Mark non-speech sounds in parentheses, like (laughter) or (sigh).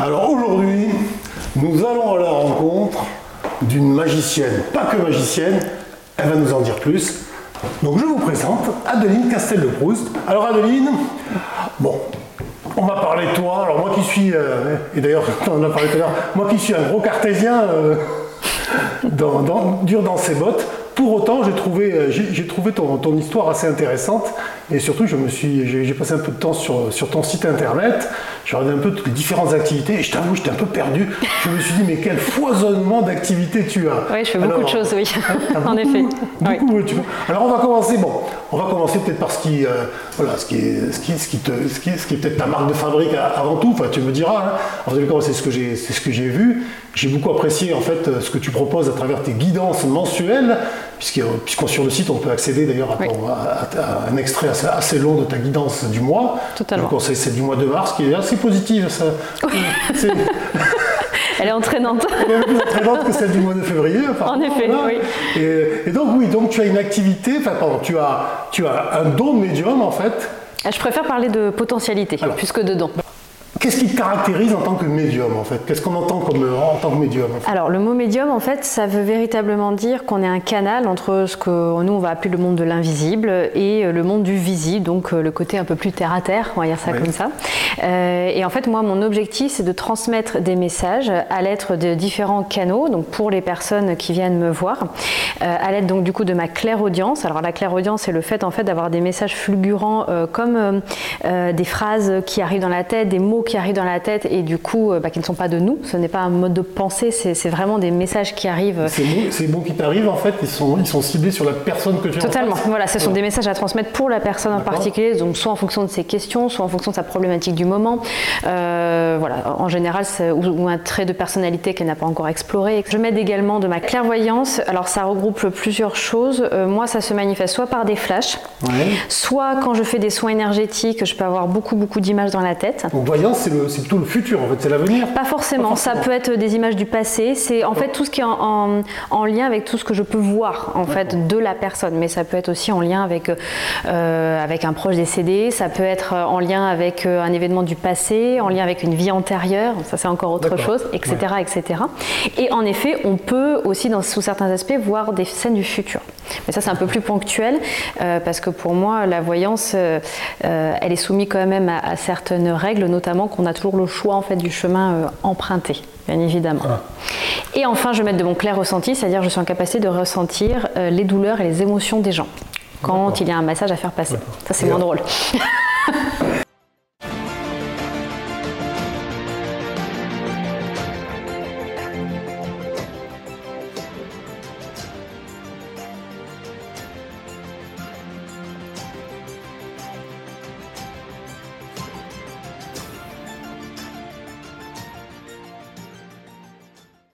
Alors aujourd'hui, nous allons à la rencontre d'une magicienne, pas que magicienne, elle va nous en dire plus. Donc je vous présente Adeline Castel de Proust. Alors Adeline, bon, on va parler de toi. Alors moi qui suis, euh, et d'ailleurs (laughs) on en a parlé tout à l'heure, moi qui suis un gros cartésien euh, dur dans ses bottes, pour autant j'ai trouvé, euh, j'ai trouvé ton, ton histoire assez intéressante et surtout je me suis, j'ai passé un peu de temps sur, sur ton site internet, j'ai regardé un peu toutes les différentes activités et je t'avoue j'étais un peu perdu. Je me suis dit mais quel foisonnement d'activités tu as. Oui, je fais beaucoup Alors, de choses, oui, T'as (laughs) en beaucoup, effet. Oui. beaucoup, tu vois. Alors on va commencer, bon, on va commencer peut-être par ce qui, euh, voilà, ce qui est, ce qui, ce qui te, ce qui, ce qui est peut-être ta marque de fabrique avant tout. Enfin, tu me diras. Hein. En tout cas, c'est ce que j'ai, c'est ce que j'ai vu. J'ai beaucoup apprécié en fait euh, ce que tu proposes à travers tes guidances mensuelles, puisqu'on sur le site on peut accéder d'ailleurs à, ton- Oui. à- à- à un extrait assez, assez long de ta guidance du mois. Totalement. Je conseille celle du mois de mars, qui est assez positive. Ça. (laughs) C'est- Elle est entraînante. elle est plus entraînante que celle du mois de février. En effet, voilà. oui. Et, et donc oui, donc tu as une activité, enfin pardon, tu as, tu as un don médium en fait. Je préfère parler de potentialité Alors. plus que de don. Qu'est-ce qui te caractérise en tant que médium en fait? Qu'est-ce qu'on entend comme en tant que médium en fait? Alors, le mot médium, en fait, ça veut véritablement dire qu'on est un canal entre ce que nous, on va appeler le monde de l'invisible et euh, le monde du visible, donc euh, le côté un peu plus terre à terre, on va dire ça Oui. comme ça. Euh, et en fait, moi, mon objectif, c'est de transmettre des messages à l'aide de différents canaux, donc pour les personnes qui viennent me voir, euh, à l'aide donc du coup de ma clairaudience. Alors, la clairaudience, c'est le fait en fait d'avoir des messages fulgurants euh, comme des phrases qui arrivent dans la tête, des mots qui arrivent dans la tête et du coup euh, bah, qui ne sont pas de nous. Ce n'est pas un mode de pensée, c'est vraiment des messages qui arrivent. Ces mots, ces mots qui t'arrivent en fait, ils sont, ils sont ciblés sur la personne que tu en Totalement. face. Voilà, ce sont des messages à transmettre pour la personne en particulier, donc soit en fonction de ses questions, soit en fonction de sa problématique du moment. Euh, voilà, en général, ou, ou un trait de personnalité qu'elle n'a pas encore exploré. Je m'aide également de ma clairvoyance. Alors, ça regroupe plusieurs choses. Euh, moi, ça se manifeste soit par des flashs, Ouais. soit quand je fais des soins énergétiques, je peux avoir beaucoup, beaucoup d'images dans la tête. Donc voyance, c'est plutôt le futur en fait, c'est l'avenir. Pas forcément, Pas ça peut être des images du passé, c'est en fait tout ce qui est en, en- en lien avec tout ce que je peux voir en fait de la personne, mais ça peut être aussi en lien avec, euh, avec un proche décédé, ça peut être en lien avec euh, un événement du passé, en lien avec une vie antérieure, ça c'est encore autre chose, etc., etc. Et en effet, on peut aussi dans, sous certains aspects voir des scènes du futur. Mais ça c'est un peu plus ponctuel euh, parce que pour moi la voyance, euh, euh, elle est soumise quand même à, à certaines règles, notamment qu'on a toujours le choix en fait du chemin emprunté, bien évidemment. Ah. Et enfin, je vais mettre de mon clair ressenti, c'est-à-dire je suis en capacité de ressentir les douleurs et les émotions des gens quand il y a un massage à faire passer. Ça c'est moins drôle. (laughs)